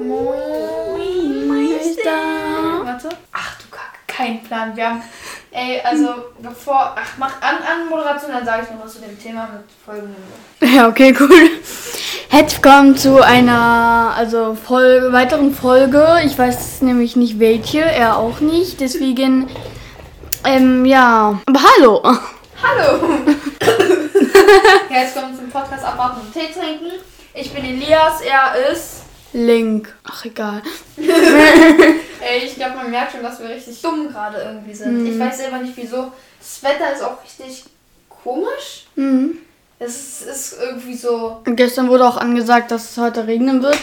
Moin, Meister. Warte. Ach du Kacke, kein Plan. Wir haben, ey, also bevor, ach, mach an, an Moderation, dann sage ich noch was zu dem Thema mit folgendem. Ja, okay, cool. Herzlich willkommen zu einer also Folge, weiteren Folge. Ich weiß nämlich nicht welche, er auch nicht. Deswegen, ähm, ja. Aber hallo. Hallo! ja, jetzt kommen wir zum Podcast abwarten und Tee trinken. Ich bin Elias, er ist. Link. Ach, egal. Ey, ich glaube, man merkt schon, dass wir richtig dumm gerade irgendwie sind. Ich weiß selber nicht wieso. Das Wetter ist auch richtig komisch. Mhm. Es ist, irgendwie so. Und gestern wurde auch angesagt, dass es heute regnen wird.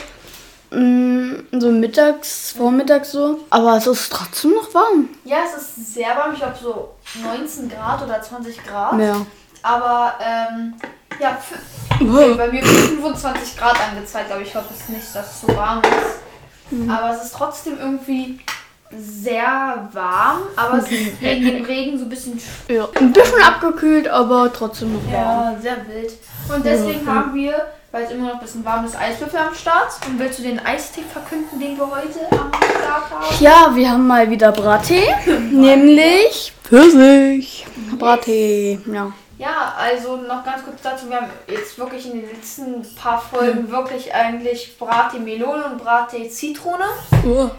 Mm, So mittags, vormittags so. Aber es ist trotzdem noch warm. Ja, es ist sehr warm. Ich glaube so 19 Grad oder 20 Grad. Ja. Aber, ähm, ja, okay, bei mir wird 25 Grad angezeigt, aber ich hoffe es nicht, dass es so warm ist. Aber es ist trotzdem irgendwie sehr warm, aber es ist wegen dem Regen so ein bisschen sch- ja. Ein bisschen abgekühlt, aber trotzdem noch warm. ja, sehr wild. Und deswegen haben wir, weil es immer noch ein bisschen warm ist, Eiswürfel am Start. Und willst du den Eistee verkünden, den wir heute am Start haben? Ja, wir haben mal wieder Brattee. nämlich Pfirsich. Brattee, ja. Ja, also noch ganz kurz dazu, wir haben jetzt wirklich in den letzten paar Folgen wirklich eigentlich Brattee Melone und Brattee Zitrone Oh.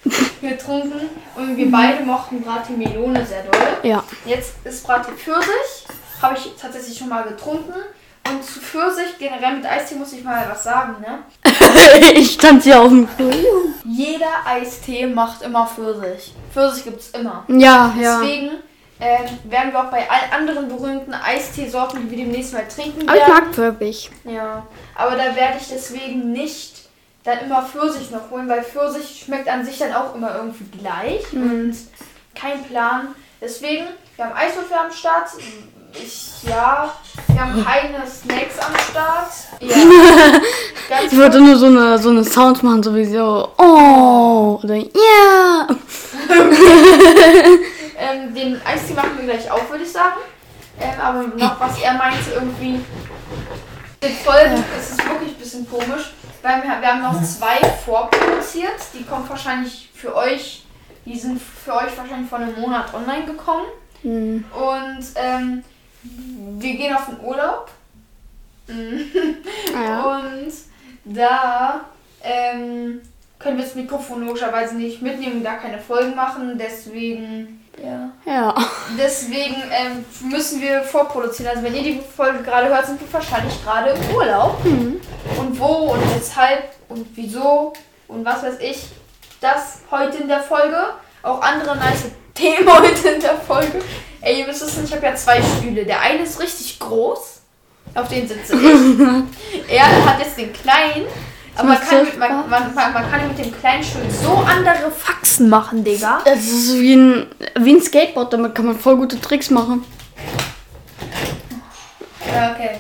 getrunken und wir beide mochten Brattee Melone sehr doll. Ja. Jetzt ist Brattee Pfirsich, habe ich tatsächlich schon mal getrunken und zu Pfirsich generell mit Eistee muss ich mal was sagen, ne? ich stand hier auf dem Klo. Jeder Eistee macht immer Pfirsich. Pfirsich gibt es immer. Ja, ja. Deswegen ähm, werden wir auch bei allen anderen berühmten Eisteesorten, die wir demnächst mal trinken Aber ich werden. mag Pfirsich. Ja, aber da werde ich deswegen nicht dann immer Pfirsich noch holen, weil Pfirsich schmeckt an sich dann auch immer irgendwie gleich und kein Plan. Deswegen, wir haben Eiswürfel am Start. Ich, ja, wir haben keine Snacks am Start. Ja, Ich wollte nur so eine, so eine Sounds machen, sowieso. Oh, oder ja. Ähm, den Eistee machen wir gleich auf, würde ich sagen. Ähm, aber noch was er meinte, irgendwie. Den Folgen ist es wirklich ein bisschen komisch, weil wir, wir haben noch zwei vorproduziert. Die kommen wahrscheinlich für euch, die sind für euch wahrscheinlich vor einem Monat online gekommen. Hm. Und ähm, wir gehen auf den Urlaub. Mhm. Ja. Und da ähm, können wir das Mikrofon logischerweise nicht mitnehmen und da keine Folgen machen. Deswegen, ja. Ja. Deswegen ähm, müssen wir vorproduzieren. Also wenn ihr die Folge gerade hört, sind wir wahrscheinlich gerade im Urlaub. Und wo und weshalb und wieso und was weiß ich. Das heute in der Folge. Auch andere nice Themen heute in der Folge. Ey, ihr wisst es nicht, ich habe ja zwei Stühle. Der eine ist richtig groß. Auf den sitze ich. er hat jetzt den kleinen. Aber man kann, mit, man, man, man, kann mit dem kleinen Stuhl so andere Faxen machen, Digga. Es ist wie ein, wie ein Skateboard, damit kann man voll gute Tricks machen. Ja, okay.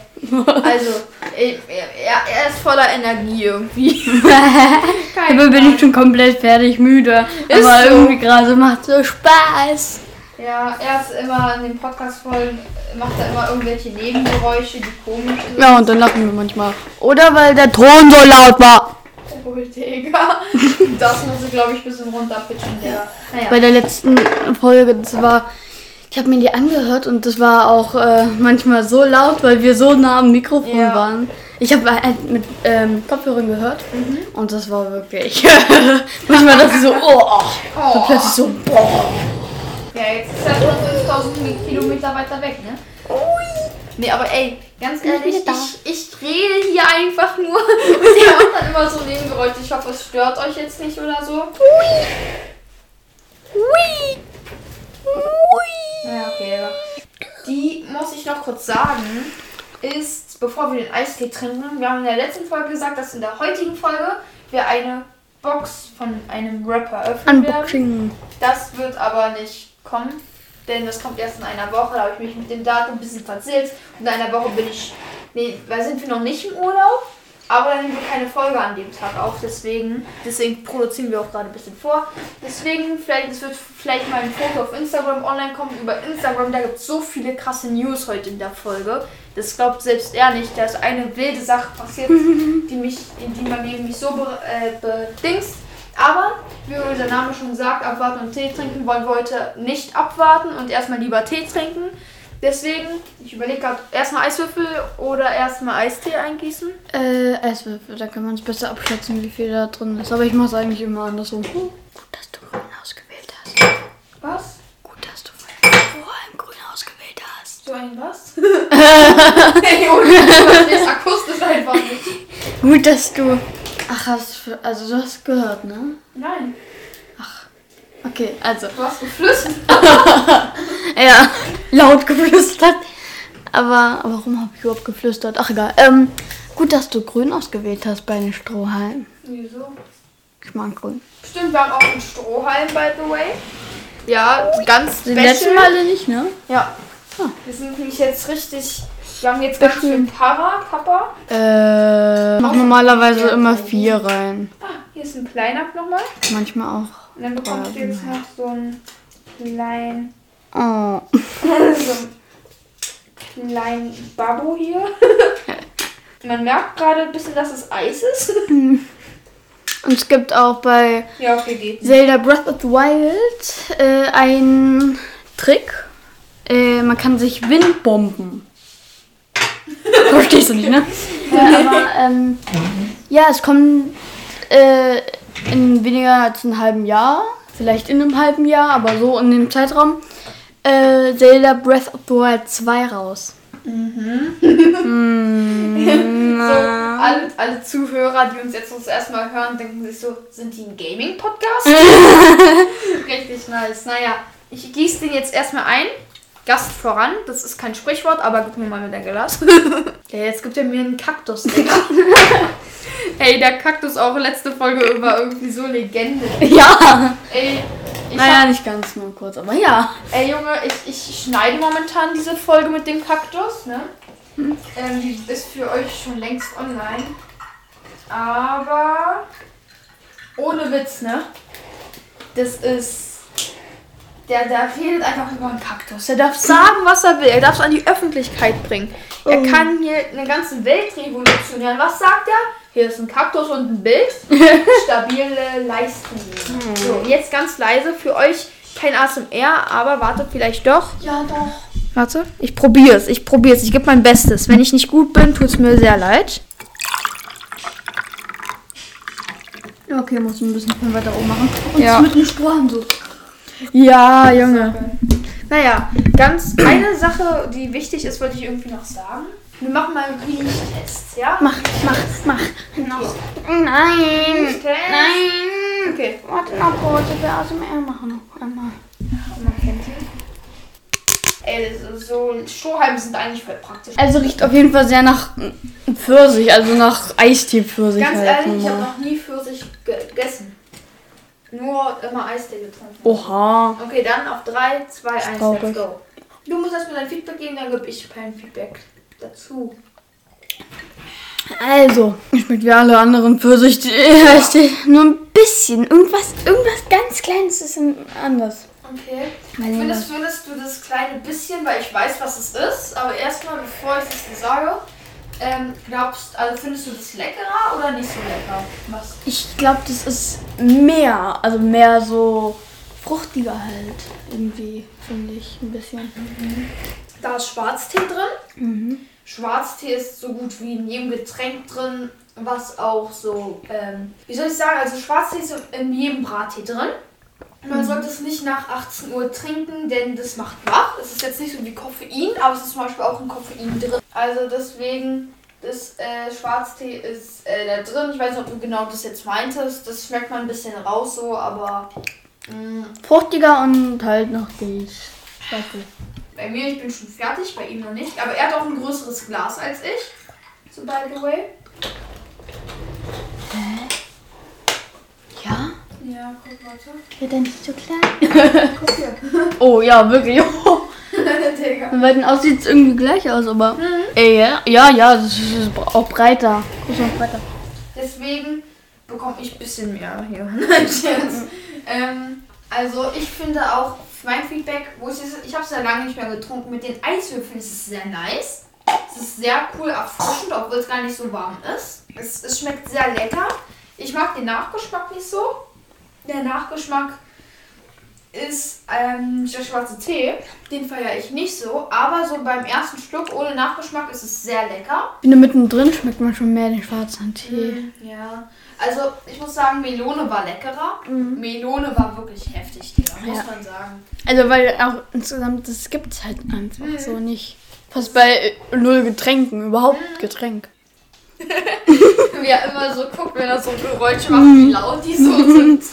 Also, er, er, er ist voller Energie irgendwie. Dabei bin ich schon komplett fertig, müde. Ist Aber so. irgendwie gerade macht so Spaß. Ja, er ist immer in den Podcast-Folgen, macht er immer irgendwelche Nebengeräusche, die komisch sind. Ja, und dann lachen wir manchmal. Oder weil der Ton so laut war. Oh, Digga. Das muss ich, glaube ich, ein bisschen runterpitchen, Digga. Naja. Bei der letzten Folge, das war. Ich habe mir die angehört und das war auch äh, manchmal so laut, weil wir so nah am Mikrofon Ja. waren. Ich habe halt mit ähm, Kopfhörern gehört Mhm. und das war wirklich. manchmal das ist so, oh, so Oh. plötzlich so, boah. Ja, jetzt ist er schon 5000 Kilometer weiter weg, ne? Nee, aber ey, ganz ich ehrlich, da? ich, ich rede hier einfach nur und ihr macht dann immer so Nebengeräusche. Ich hoffe, es stört euch jetzt nicht oder so. Hui. Hui. Ja, okay. aber Die muss ich noch kurz sagen, ist, bevor wir den Eistee trinken, wir haben in der letzten Folge gesagt, dass in der heutigen Folge wir eine Box von einem Rapper öffnen werden. Unboxing. Das wird aber nicht kommen, denn das kommt erst in einer Woche. Da habe ich mich mit dem Datum ein bisschen verzählt. Und in einer Woche bin ich. Nee, da sind wir noch nicht im Urlaub. Aber dann nehmen wir keine Folge an dem Tag auf. Deswegen, deswegen produzieren wir auch gerade ein bisschen vor. Deswegen, vielleicht, es wird vielleicht mal ein Foto auf Instagram online kommen. Über Instagram, da gibt es so viele krasse News heute in der Folge. Das glaubt selbst er nicht. Da ist eine wilde Sache passiert, die mich, die man mich so äh, bedingst. Wie unser Name schon sagt, abwarten und Tee trinken, wollen wir heute nicht abwarten und erstmal lieber Tee trinken. Deswegen, ich überlege gerade, erstmal Eiswürfel oder erstmal Eistee eingießen. Äh, Eiswürfel, da kann man es besser abschätzen, wie viel da drin ist. Aber ich mache es eigentlich immer andersrum. Gut, dass du grün ausgewählt hast. Was? Gut, dass du vor allem grün ausgewählt hast. So ein was? hey, ohne Scheiß, das ist akustisch einfach nicht. Gut, dass du. Ach, hast du- also du hast gehört, ne? Nein, Okay, also. du hast geflüstert. Ja, laut geflüstert. Aber, warum habe ich überhaupt geflüstert? Ach egal. Ähm, gut, dass du grün ausgewählt hast bei den Strohhalmen. Wieso? Ich mag grün. Stimmt, wir haben auch einen Strohhalm, by the way. Ja, ganz Die special. letzten Male nicht, ne? Ja. Ah. Wir sind nämlich jetzt richtig. Wir haben jetzt ganz viel Para, Kappa. Äh, mach normalerweise immer vier rein. Ah, hier ist ein kleiner nochmal. Manchmal auch. Und dann bekommst du jetzt noch so einen kleinen. Oh. so einen kleinen Babbo hier. Man merkt gerade ein bisschen, dass es Eis ist. Und es gibt auch bei ja, okay. Zelda Breath of the Wild äh, einen Trick. Äh, man kann sich Windbomben. Verstehst du nicht, ne? ja, aber ähm, ja, es kommt äh, in weniger als einem halben Jahr, vielleicht in einem halben Jahr, aber so in dem Zeitraum, äh, Zelda Breath of the Wild 2 raus. So, alle, alle Zuhörer, die uns jetzt das erste Mal hören, denken sich so, sind die ein Gaming-Podcast? Richtig nice. Naja, ich gieße den jetzt erstmal ein. Gast voran, das ist kein Sprichwort, aber gib mir mal mit der Glas. ja, jetzt gibt er mir einen Kaktus, Digga. Ey, der Kaktus auch letzte Folge war irgendwie so Legende. Ja! Ey, ich Naja, hab, nicht ganz nur kurz, aber ja. ey Junge, ich, ich schneide momentan diese Folge mit dem Kaktus, ne? Ähm, die ist für euch schon längst online. Aber ohne Witz, ne? Das ist. Der, der redet einfach über einen Kaktus. Der darf sagen, was er will. Er darf es an die Öffentlichkeit bringen. Er Oh. kann hier eine ganze Welt revolutionieren. Was sagt er? Hier ist ein Kaktus und ein Bild. Stabile Leisten. So, jetzt ganz leise für euch. Kein ASMR, aber warte, vielleicht doch. Ja, doch. Warte. Ich probier's. Ich probier's. Ich gebe mein Bestes. Wenn ich nicht gut bin, tut's mir sehr leid. Okay, muss ein bisschen weiter oben machen. Und Ja. mit dem Strohhalm so. Ja, Junge. Naja, ganz eine Sache, die wichtig ist, wollte ich irgendwie noch sagen. Wir machen mal einen Riechtest, ja? Mach, mach, mach. Noch. Nein. Riechtest. Nein. Okay. Warte noch kurz, ich will ASMR machen. Noch einmal. Man kennt sie. Ey, so Strohhalme sind eigentlich voll praktisch. Also riecht auf jeden Fall sehr nach Pfirsich, also nach Eistee-Pfirsich. Ganz halt ehrlich, ich habe noch nie Pfirsich gegessen. Nur immer Eistee getrunken. Oha. Okay, dann auf 3, 2, 1, Traurig. let's go. Du musst erstmal dein Feedback geben, dann gebe ich kein Feedback dazu. Also, schmeckt wie alle anderen Pfirsich. Eistee. Nur ein bisschen. Irgendwas, irgendwas ganz Kleines ist anders. Okay. Findest, findest du das kleine bisschen, weil ich weiß, was es ist, aber erstmal, bevor ich es dir sage, ähm, glaubst, also findest du das leckerer oder nicht so lecker? Was? Ich glaube, das ist mehr, also mehr so fruchtiger halt. Irgendwie, finde ich, ein bisschen. Da ist Schwarztee drin. Mhm. Schwarztee ist so gut wie in jedem Getränk drin, was auch so, ähm, wie soll ich sagen, also Schwarztee ist in jedem Brattee drin. Man sollte es nicht nach 18 Uhr trinken, denn das macht wach. Es ist jetzt nicht so wie Koffein, aber es ist zum Beispiel auch ein Koffein drin. Also deswegen, das äh, Schwarztee ist äh, da drin. Ich weiß nicht, ob du genau das jetzt meintest. Das schmeckt man ein bisschen raus so, aber mh, Fruchtiger und halt noch die Schwefel. bei mir, ich bin schon fertig, bei ihm noch nicht. Aber er hat auch ein größeres Glas als ich. So by the way. Ja? Ja, guck, warte. Wird er nicht so klein? Guck hier. Oh ja, wirklich. Digga. Bei den aussieht es irgendwie gleich aus, aber. Ey, ja, ja, ja, das ist auch breiter. Größer und breiter. Deswegen bekomme ich ein bisschen mehr hier. Nein, Scherz. ähm, also ich finde auch mein Feedback, wo ich es, ich habe es ja lange nicht mehr getrunken, mit den Eiswürfeln ist es sehr nice. Es ist sehr cool erfrischend, obwohl es gar nicht so warm ist. Es, es schmeckt sehr lecker. Ich mag den Nachgeschmack nicht so. Der Nachgeschmack ist ähm, der schwarze Tee. Den feiere ich nicht so, aber so beim ersten Schluck ohne Nachgeschmack ist es sehr lecker. Ich finde, mittendrin schmeckt man schon mehr den schwarzen Tee. Ja, also ich muss sagen, Melone war leckerer. Melone war wirklich heftig, Digga, muss Ja. man sagen. Also, weil auch insgesamt, das gibt es halt einfach Mhm. so nicht. Fast bei äh, null Getränken, überhaupt Mhm. Getränk. Wie er immer so guckt, wenn er so Geräusche macht, wie laut die so sind.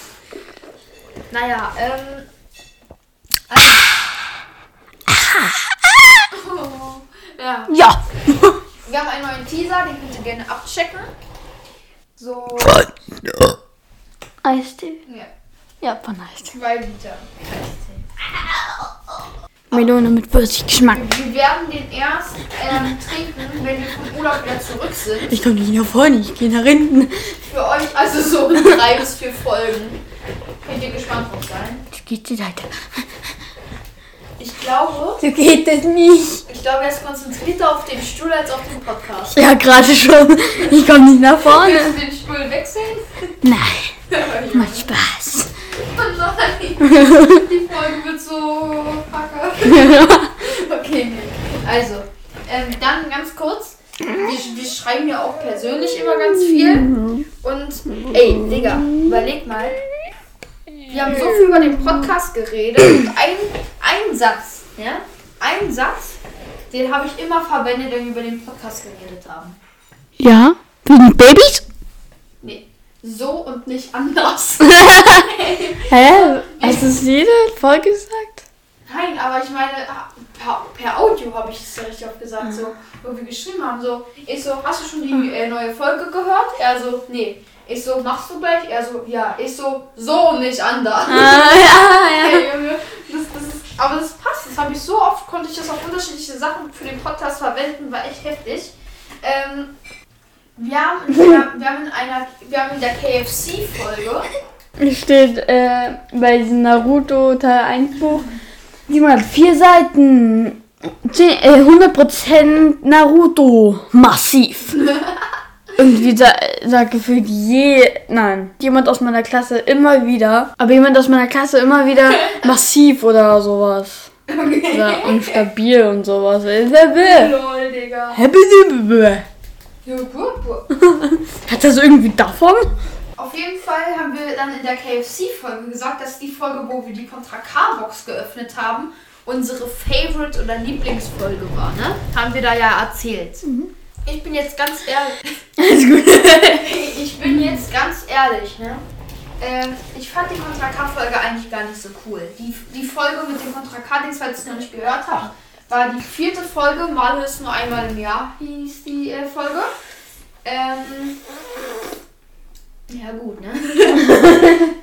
Naja, ähm. Oh, ja, Ja! wir haben einen neuen Teaser, den könnt ihr gerne abchecken. So, Eistee? ja, Ja, von Eistee. zwei Liter. Melone mit Pfirsichgeschmack. Wir werden den erst ähm, trinken, wenn wir vom Urlaub wieder zurück sind. Ich komme nicht nach vorne, ich gehe nach hinten. Für euch also so drei bis vier Folgen. Könnt ihr gespannt drauf sein. So geht die Seite. Ich glaube, So geht das nicht. ich glaube, er ist konzentrierter auf den Stuhl als auf den Podcast. Ja, gerade schon. Ich komme nicht nach vorne. Willst du den Stuhl wechseln? Nein, macht Spaß. Oh nein, die Folge wird so. Okay. Also, ähm, dann ganz kurz. Wir, wir schreiben ja auch persönlich immer ganz viel. Und, ey, Digga, überleg mal. Wir haben so viel über den Podcast geredet. Und ein, ein Satz, ja? Ein Satz, den habe ich immer verwendet, wenn wir über den Podcast geredet haben. Ja? Wegen Babys? Nee, so und nicht anders. Hä? Hast du es jede Folge gesagt? Nein, aber ich meine, per, per Audio habe ich es ja richtig oft gesagt, so, wo wir geschrieben haben, so, ich so, hast du schon die äh, neue Folge gehört? Er so, nee. Ich so, machst du gleich? Er so, ja. Ich so, so nicht anders. Ah, ja, Hey, Junge, das, das ist, aber das passt, das habe ich so oft, konnte ich das auf unterschiedliche Sachen für den Podcast verwenden, war echt heftig. Ähm, wir haben, wir, wir haben in einer, wir haben in der KFC-Folge, steht äh, bei diesem Naruto Teil 1 Buch, Simon hat vier Seiten. 10, äh, 100% Naruto. Massiv. Irgendwie sa sagt gefühlt je. Nein. Jemand aus meiner Klasse immer wieder. Aber jemand aus meiner Klasse immer wieder massiv oder sowas. Oder unstabil und sowas. Hat lol, Digga. Ja, gut, gut. das irgendwie davon? Auf jeden Fall haben wir dann in der KFC-Folge gesagt, dass die Folge, wo wir die Contra K-Box geöffnet haben, unsere Favorite oder Lieblingsfolge war, ne? Haben wir da ja erzählt. Ich bin jetzt ganz ehrlich. Alles gut. Ich bin jetzt ganz ehrlich, ne? Ähm, ich fand die Contra K-Folge eigentlich gar nicht so cool. Die, die Folge mit dem Contra K-Dings, falls ihr es noch nicht gehört habt, war die vierte Folge. Male ist nur einmal im Jahr, hieß die äh, Folge. Ähm, ja, gut, ne?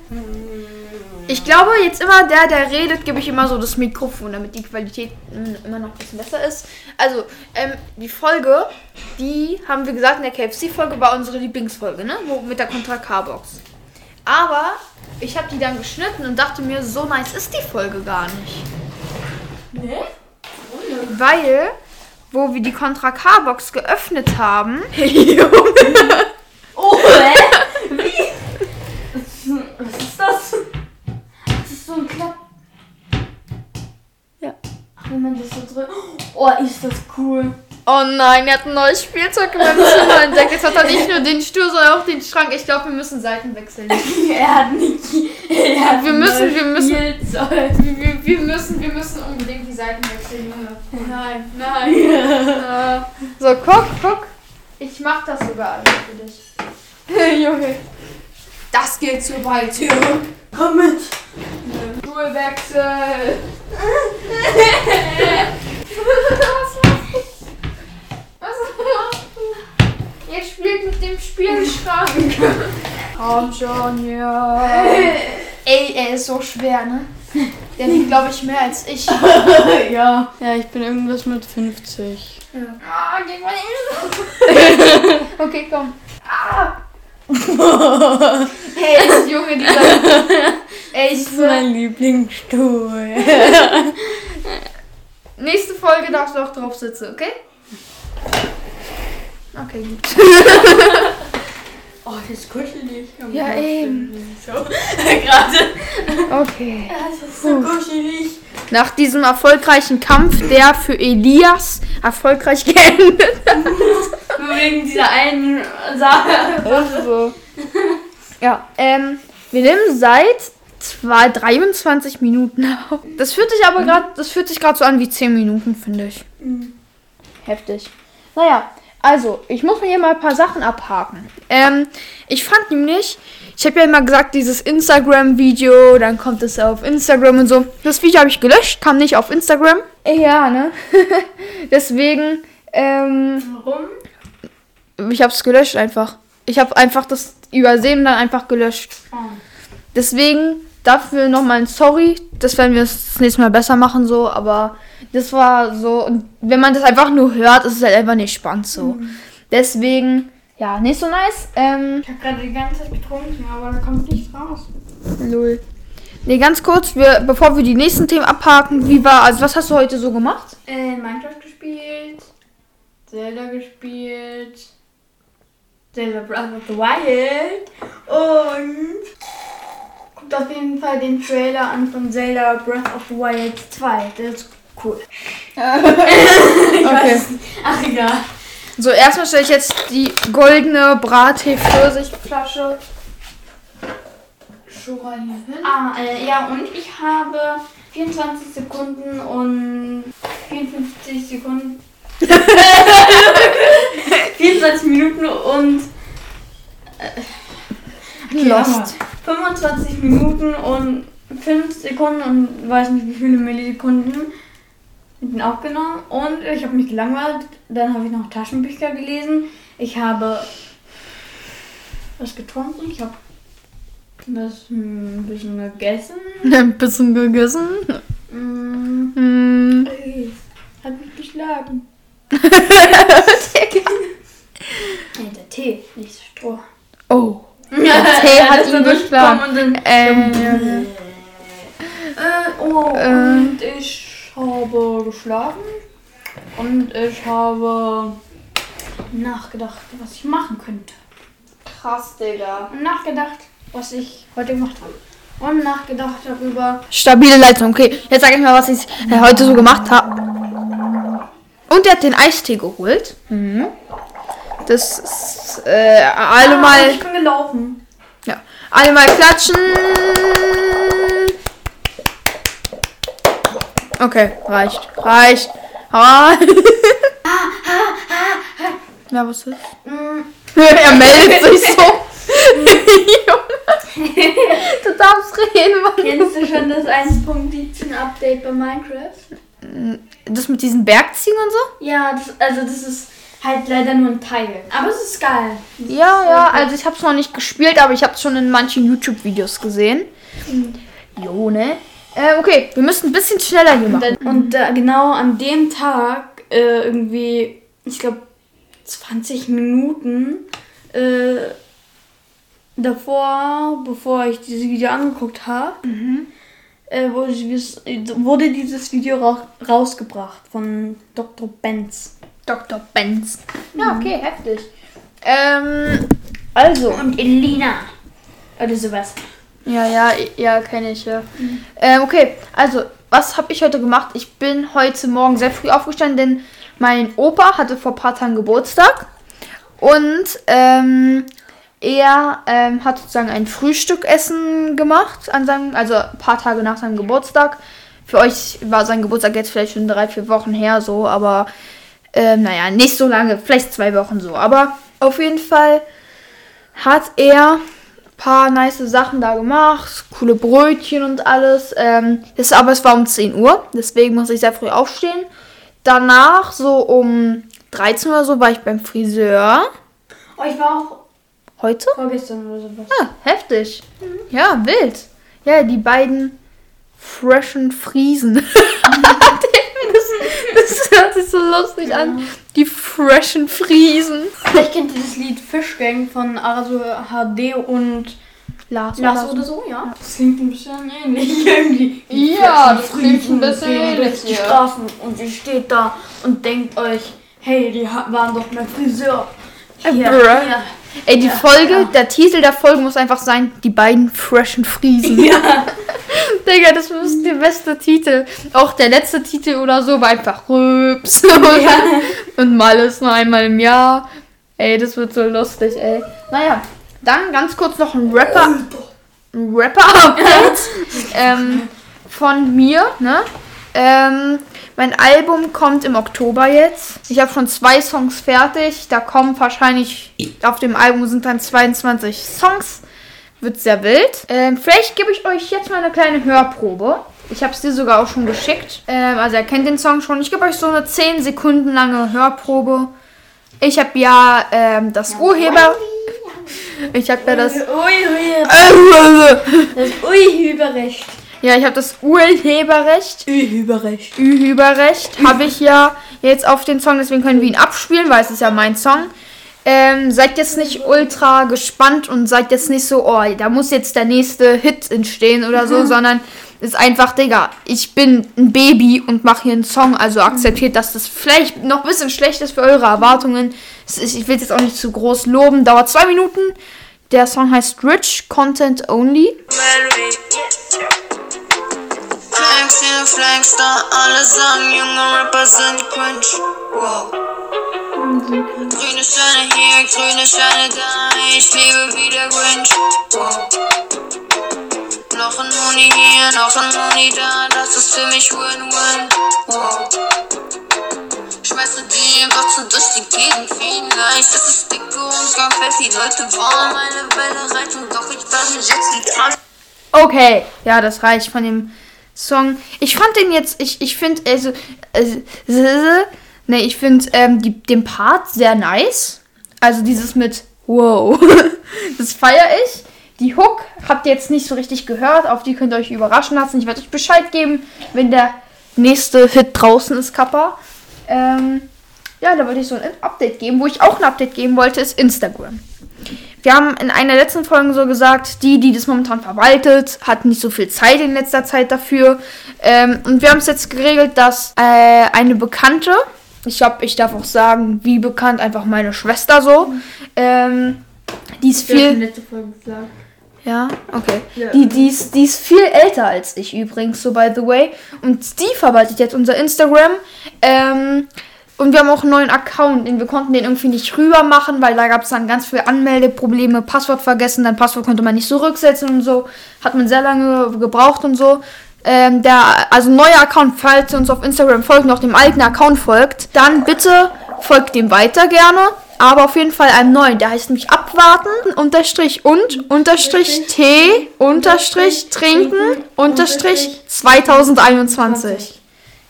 Ich glaube, jetzt immer der, der redet, gebe ich immer so das Mikrofon, damit die Qualität mm, immer noch ein bisschen besser ist. Also, ähm, die Folge, die haben wir gesagt in der KFC-Folge, war unsere Lieblingsfolge, ne? Wo, mit der Contra K-Box. Aber ich habe die dann geschnitten und dachte mir, so nice ist die Folge gar nicht. Ne? Weil, wo wir die Contra K-Box geöffnet haben, Oh, hä? Wie? Was ist das? Das ist so ein Klapp. Ja. Ach, wenn man das so drückt. Oh, ist das cool. Oh nein, er hat ein neues Spielzeug in meinem Zimmer entdeckt. Jetzt hat er nicht nur den Stuhl, sondern auch den Schrank. Ich glaube, wir müssen Seiten wechseln. er hat nicht. Er hat Wir müssen, wir müssen, wir, wir, wir müssen, wir müssen unbedingt die Seiten wechseln, Junge. Nein, nein. Äh, so, guck, guck. Ich mach das sogar alles für dich. Junge. Das geht zu weit, Junge. Komm mit. Stuhlwechsel. Was machst du? Was machst du? Ihr spielt mit dem Spielschrank. Komm schon, ja. Ey, er ist so schwer, ne? Der wiegt, glaube ich, mehr als ich. ja. Ja, ich bin irgendwas mit 50. Ah, geh mal hin. Okay, komm. Ah. Hey, das Junge, dieser. Ey, ich Das ist mein Lieblingsstuhl. Nächste Folge darfst du auch drauf sitzen, okay? Okay, gut. Oh, das ist kuschelig. Ja, eben. Gerade. Okay. Das ist so kuschelig. Nach diesem erfolgreichen Kampf, der für Elias erfolgreich geendet Nur wegen dieser einen Sache. Also. Ja, ähm, wir nehmen seit zwei, 23 Minuten auf. Das fühlt sich aber gerade, das fühlt sich gerade so an wie 10 Minuten, finde ich. Heftig. Naja, also, ich muss mir hier mal ein paar Sachen abhaken. Ähm, ich fand nämlich, ich habe ja immer gesagt, dieses Instagram-Video, dann kommt es auf Instagram und so. Das Video habe ich gelöscht, kam nicht auf Instagram. Ja, ne? Deswegen, ähm, Warum? ich habe es gelöscht einfach. Ich habe einfach das übersehen und dann einfach gelöscht. Oh. Deswegen dafür nochmal ein Sorry. Das werden wir das nächste Mal besser machen, so. Aber das war so. Und wenn man das einfach nur hört, ist es halt einfach nicht spannend so. Deswegen, ja, nicht so nice. Ähm, Ich habe gerade die ganze Zeit getrunken, aber da kommt nichts raus. lol. Nee, ganz kurz, wir, bevor wir die nächsten Themen abhaken, wie war, also was hast du heute so gemacht? Äh, Minecraft gespielt, Zelda gespielt, Zelda Breath of the Wild und guckt auf jeden Fall den Trailer an von Zelda Breath of the Wild 2. Der ist cool. Okay. Ach egal. So, erstmal stelle ich jetzt die goldene Brattee-Pfirsichflasche schon mal hier hin. Ah, äh, ja, und ich habe 24 Sekunden und 54 Sekunden. 24 Minuten und Lost. 25 Minuten und 5 Sekunden und weiß nicht wie viele Millisekunden den aufgenommen. Und ich habe mich gelangweilt. Dann habe ich noch Taschenbücher gelesen. Ich habe was getrunken. Ich habe was ein bisschen gegessen. Ein bisschen gegessen. Mm, Hm. ey, hat mich geschlagen. Der Tee, nicht Stroh. Oh. Tee hat ihn geschlagen. gekommen und dann- Äh, Äh, oh, Äh. und ich habe geschlafen und ich habe nachgedacht, was ich machen könnte. krass, Digga. Und nachgedacht, was ich heute gemacht habe. Und nachgedacht darüber. Stabile Leitung. Okay, jetzt sage ich mal, was ich äh, heute so gemacht habe. Und er hat den Eistee geholt. Mhm. Das ist äh, alle Ah, mal, Ich bin gelaufen. ja, alle mal klatschen. Okay, reicht, reicht. Ah. ja, was ist? Mm, er meldet sich so. Du darfst reden, Mann. Kennst du schon das 1.17 Update bei Minecraft? Das mit diesen Bergziehen und so? Ja, das, also das ist halt leider nur ein Teil. Aber es ist geil. Ja, ja, also ich habe es noch nicht gespielt, aber ich habe es schon in manchen YouTube-Videos gesehen. Jo, ne? Äh, okay, wir müssen ein bisschen schneller hier Und, machen. dann, und da, genau an dem Tag, äh, irgendwie, ich glaube, 20 Minuten äh, davor, bevor ich dieses Video angeguckt habe, äh, wurde, dieses, Video ra rausgebracht von Dr. Benz. Dr. Benz. Ja, okay, heftig. Ähm, also. Und Elina. Oder sowas. Ja, ja, ja, kenne ich, ja. Ähm, okay, also, was habe ich heute gemacht? Ich bin heute Morgen sehr früh aufgestanden, denn mein Opa hatte vor ein paar Tagen Geburtstag. Und ähm, er ähm, hat sozusagen ein Frühstückessen gemacht, an seinem, also ein paar Tage nach seinem Geburtstag. Für euch war sein Geburtstag jetzt vielleicht schon drei, vier Wochen her, so, aber ähm, naja, nicht so lange, vielleicht zwei Wochen so. Aber auf jeden Fall hat er paar nice Sachen da gemacht, coole Brötchen und alles. Ähm, das, aber es war um 10 Uhr, deswegen muss ich sehr früh aufstehen. Danach, so um 13 oder so, war ich beim Friseur. Oh, ich war auch Heute? vorgestern oder sowas. Ah, heftig. Ja, wild. Ja, die beiden freshen Friesen. hört sich so lustig an. Die freshen Friesen. Vielleicht kennt ihr das Lied Fischgang von Arasu HD und Lars, Lars oder so, ja. Das klingt ein bisschen ähnlich irgendwie. Die Ja, Frischen das klingt ein Friesen bisschen ähnlich, die ja. Straßen und ihr steht da und denkt euch, hey, die waren doch mein Friseur. Hier, hier, Ey, die Folge, der Titel der Folge muss einfach sein, die beiden freshen Friesen. Ja. Digga, das ist der beste Titel. Auch der letzte Titel oder so war einfach Rübs. Und mal ist nur einmal im Jahr. Ey, das wird so lustig, ey. Naja, dann ganz kurz noch ein Rapper. Ein Rapper-Update. ähm, von mir, ne? Ähm, mein Album kommt im Oktober jetzt. Ich habe schon zwei Songs fertig. Da kommen wahrscheinlich auf dem Album sind dann 22 Songs. Wird sehr wild. Ähm, vielleicht gebe ich euch jetzt mal eine kleine Hörprobe. Ich habe es dir sogar auch schon geschickt. Ähm, also ihr kennt den Song schon. Ich gebe euch so eine 10 Sekunden lange Hörprobe. Ich habe ja ähm, das Urheber. Ich habe ja das. Das Ui-Hüberrecht. Ja, ich habe das Urheberrecht. Ui-Hüberrecht. Urheberrecht habe ich ja jetzt auf den Song, deswegen können wir ihn abspielen, weil es ist ja mein Song. Ähm, seid jetzt nicht ultra gespannt und seid jetzt nicht so, oh, da muss jetzt der nächste Hit entstehen oder so, sondern ist einfach, Digga, ich bin ein Baby und mache hier einen Song, also akzeptiert, dass das vielleicht noch ein bisschen schlecht ist für eure Erwartungen. Ist, ich will es jetzt auch nicht zu groß loben, dauert zwei Minuten. Der Song heißt Rich Content Only. Flanks hier, Flanks da, alle sagen, junge Rapper sind cringe. Wow. Grüne Scheine hier, grüne Scheine da, ich lebe wie der Grinch. Wow. Noch ein Moni hier, noch ein Moni da, das ist für mich Win-Win. Wow. Schmeiße die zu durch die Gegend, vielleicht ist es dicke und ganz fest, die Leute wollen meine Welle reiten, doch ich darf mich jetzt die Trans Okay, ja, das reicht von dem Song. Ich fand den jetzt, ich, ich finde, also, also, ne, ich finde ähm, den Part sehr nice. Also dieses mit Wow, das feiere ich. Die Hook habt ihr jetzt nicht so richtig gehört, auf die könnt ihr euch überraschen lassen. Ich werde euch Bescheid geben, wenn der nächste Hit draußen ist, Kappa. Ähm, ja, da wollte ich so ein Update geben. Wo ich auch ein Update geben wollte, ist Instagram. Wir haben in einer letzten Folge so gesagt, die, die das momentan verwaltet, hat nicht so viel Zeit in letzter Zeit dafür. Ähm, und wir haben es jetzt geregelt, dass äh, eine Bekannte, ich glaube, ich darf auch sagen, wie bekannt, einfach meine Schwester so, ähm, die ist viel. letzte Folge gesagt. Ja, okay. Ja. Die, die, ist, die ist viel älter als ich übrigens, so by the way. Und die verwaltet jetzt unser Instagram. Ähm, und wir haben auch einen neuen Account. Den wir konnten den irgendwie nicht rüber machen, weil da gab es dann ganz viele Anmeldeprobleme, Passwort vergessen, dann Passwort konnte man nicht zurücksetzen und so. Hat man sehr lange gebraucht und so. Ähm, der, also neuer Account, falls ihr uns auf Instagram folgt, noch dem alten Account folgt, dann bitte folgt dem weiter gerne. Aber auf jeden Fall einem neuen. Der heißt nämlich abwarten, unterstrich und, unterstrich T, unterstrich trinken, unterstrich 2021.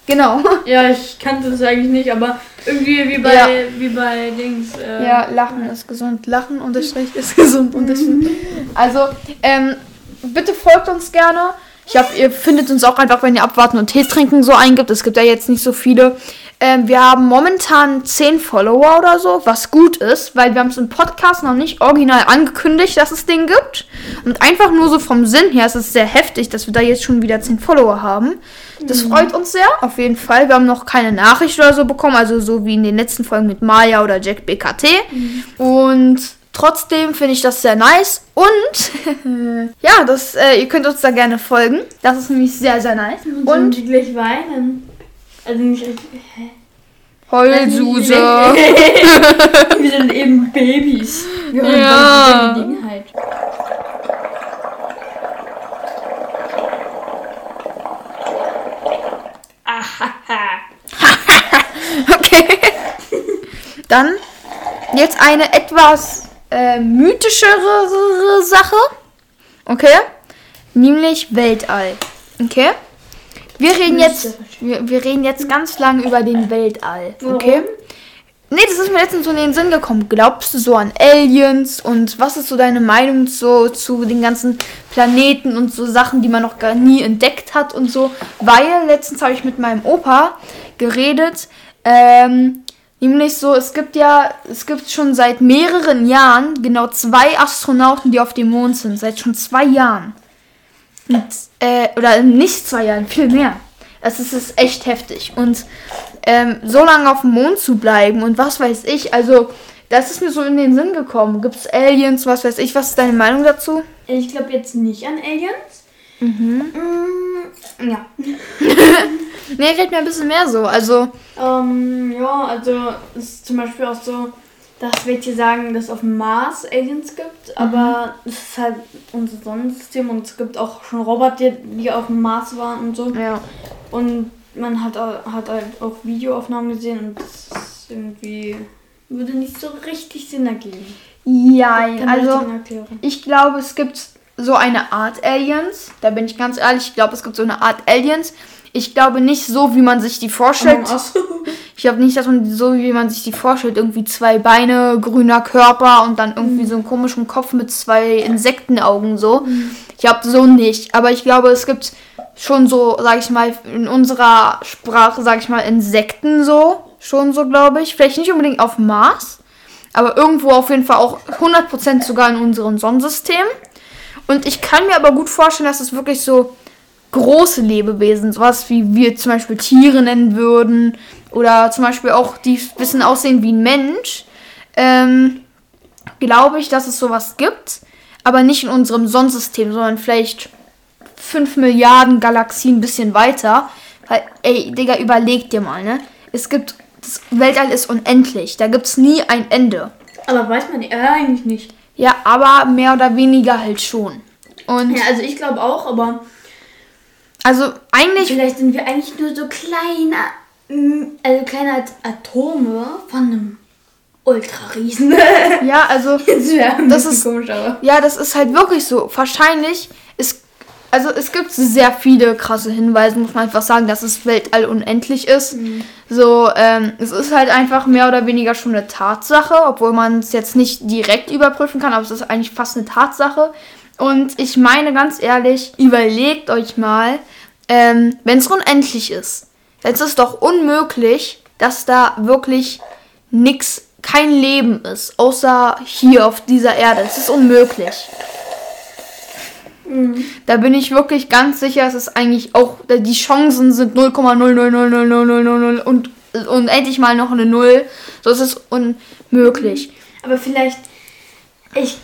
Genau. Ja, ich kannte das eigentlich nicht, aber irgendwie wie bei, Ja. wie bei Dings. Äh, Ja, Lachen ist gesund. Lachen unterstrich ist gesund unterstrich. Also, ähm, bitte folgt uns gerne. Ich glaube, ihr findet uns auch einfach, wenn ihr abwarten und Tee trinken so eingibt. Es gibt ja jetzt nicht so viele. Ähm, wir haben momentan 10 Follower oder so, was gut ist, weil wir haben es im Podcast noch nicht original angekündigt, dass es den gibt. Und einfach nur so vom Sinn her ist es sehr heftig, dass wir da jetzt schon wieder 10 Follower haben. Das freut uns sehr, auf jeden Fall. Wir haben noch keine Nachricht oder so bekommen, also so wie in den letzten Folgen mit Maya oder Jack BKT. Und trotzdem finde ich das sehr nice. Und ja, das, äh, ihr könnt uns da gerne folgen. Das ist nämlich sehr, sehr nice. Und Und die gleich weinen. Also nicht. Hä? Heulsuse. Wir sind eben Babys. Wir haben Ja. ja. Gelegenheit. Okay. Dann jetzt eine etwas äh, mythischere Sache. Okay? Nämlich Weltall. Okay? Wir reden jetzt, wir, wir reden jetzt ganz lang über den Weltall. Okay? Warum? Nee, das ist mir letztens so in den Sinn gekommen. Glaubst du so an Aliens und was ist so deine Meinung so zu den ganzen Planeten und so Sachen, die man noch gar nie entdeckt hat und so? Weil letztens habe ich mit meinem Opa geredet, ähm, nämlich so, es gibt ja, es gibt schon seit mehreren Jahren genau zwei Astronauten, die auf dem Mond sind, seit schon zwei Jahren. Und, äh, oder nicht zwei Jahren, viel mehr. Es ist, ist echt heftig. Und ähm, so lange auf dem Mond zu bleiben und was weiß ich, also das ist mir so in den Sinn gekommen. Gibt es Aliens, was weiß ich? Was ist deine Meinung dazu? Ich glaube jetzt nicht an Aliens. Mhm. Mm, ja. nee, red mir ein bisschen mehr so. Also. Ähm, ja, also es ist zum Beispiel auch so, dass wir hier sagen, dass es auf dem Mars Aliens gibt, mhm. aber es ist halt unser Sonnensystem und es gibt auch schon Roboter, die auf dem Mars waren und so. Ja. Und man hat, hat halt auch Videoaufnahmen gesehen und das ist irgendwie würde nicht so richtig Sinn ergeben. Ja, also ich glaube, es gibt so eine Art Aliens. Da bin ich ganz ehrlich, ich glaube, es gibt so eine Art Aliens. Ich glaube nicht so, wie man sich die vorstellt. Ich glaube nicht, dass man so, wie man sich die vorstellt, irgendwie zwei Beine, grüner Körper und dann irgendwie mhm. so einen komischen Kopf mit zwei Insektenaugen so. Mhm. Ich glaube so nicht. Aber ich glaube, es gibt schon so, sag ich mal, in unserer Sprache, sag ich mal, Insekten so. Schon so, glaube ich. Vielleicht nicht unbedingt auf Mars, aber irgendwo auf jeden Fall auch 100% sogar in unserem Sonnensystem. Und ich kann mir aber gut vorstellen, dass es wirklich so große Lebewesen, sowas wie wir zum Beispiel Tiere nennen würden, oder zum Beispiel auch die ein bisschen aussehen wie ein Mensch, ähm, glaube ich, dass es sowas gibt, aber nicht in unserem Sonnensystem, sondern vielleicht 5 Milliarden Galaxien ein bisschen weiter. Weil, ey, Digga, überleg dir mal, ne? Es gibt, das Weltall ist unendlich, da gibt es nie ein Ende. Aber weiß man äh, eigentlich nicht. Ja, aber mehr oder weniger halt schon. Und ja, also ich glaube auch, aber. Also eigentlich. Vielleicht sind wir eigentlich nur so kleine, also kleine Atome von einem Ultrariesen. ja, also. das ist komisch, aber. Ja, das ist halt wirklich so. Wahrscheinlich ist also es gibt sehr viele krasse Hinweise, muss man einfach sagen, dass das Weltall unendlich ist. Mhm. So, ähm, es ist halt einfach mehr oder weniger schon eine Tatsache, obwohl man es jetzt nicht direkt überprüfen kann, aber es ist eigentlich fast eine Tatsache. Und ich meine ganz ehrlich, überlegt euch mal, ähm, wenn es unendlich ist, dann ist es doch unmöglich, dass da wirklich nichts, kein Leben ist, außer hier auf dieser Erde. Es ist unmöglich. Mhm. Da bin ich wirklich ganz sicher, es ist eigentlich auch, die Chancen sind 0,0000000 und, und endlich mal noch eine Null. So ist es unmöglich. Aber vielleicht, ich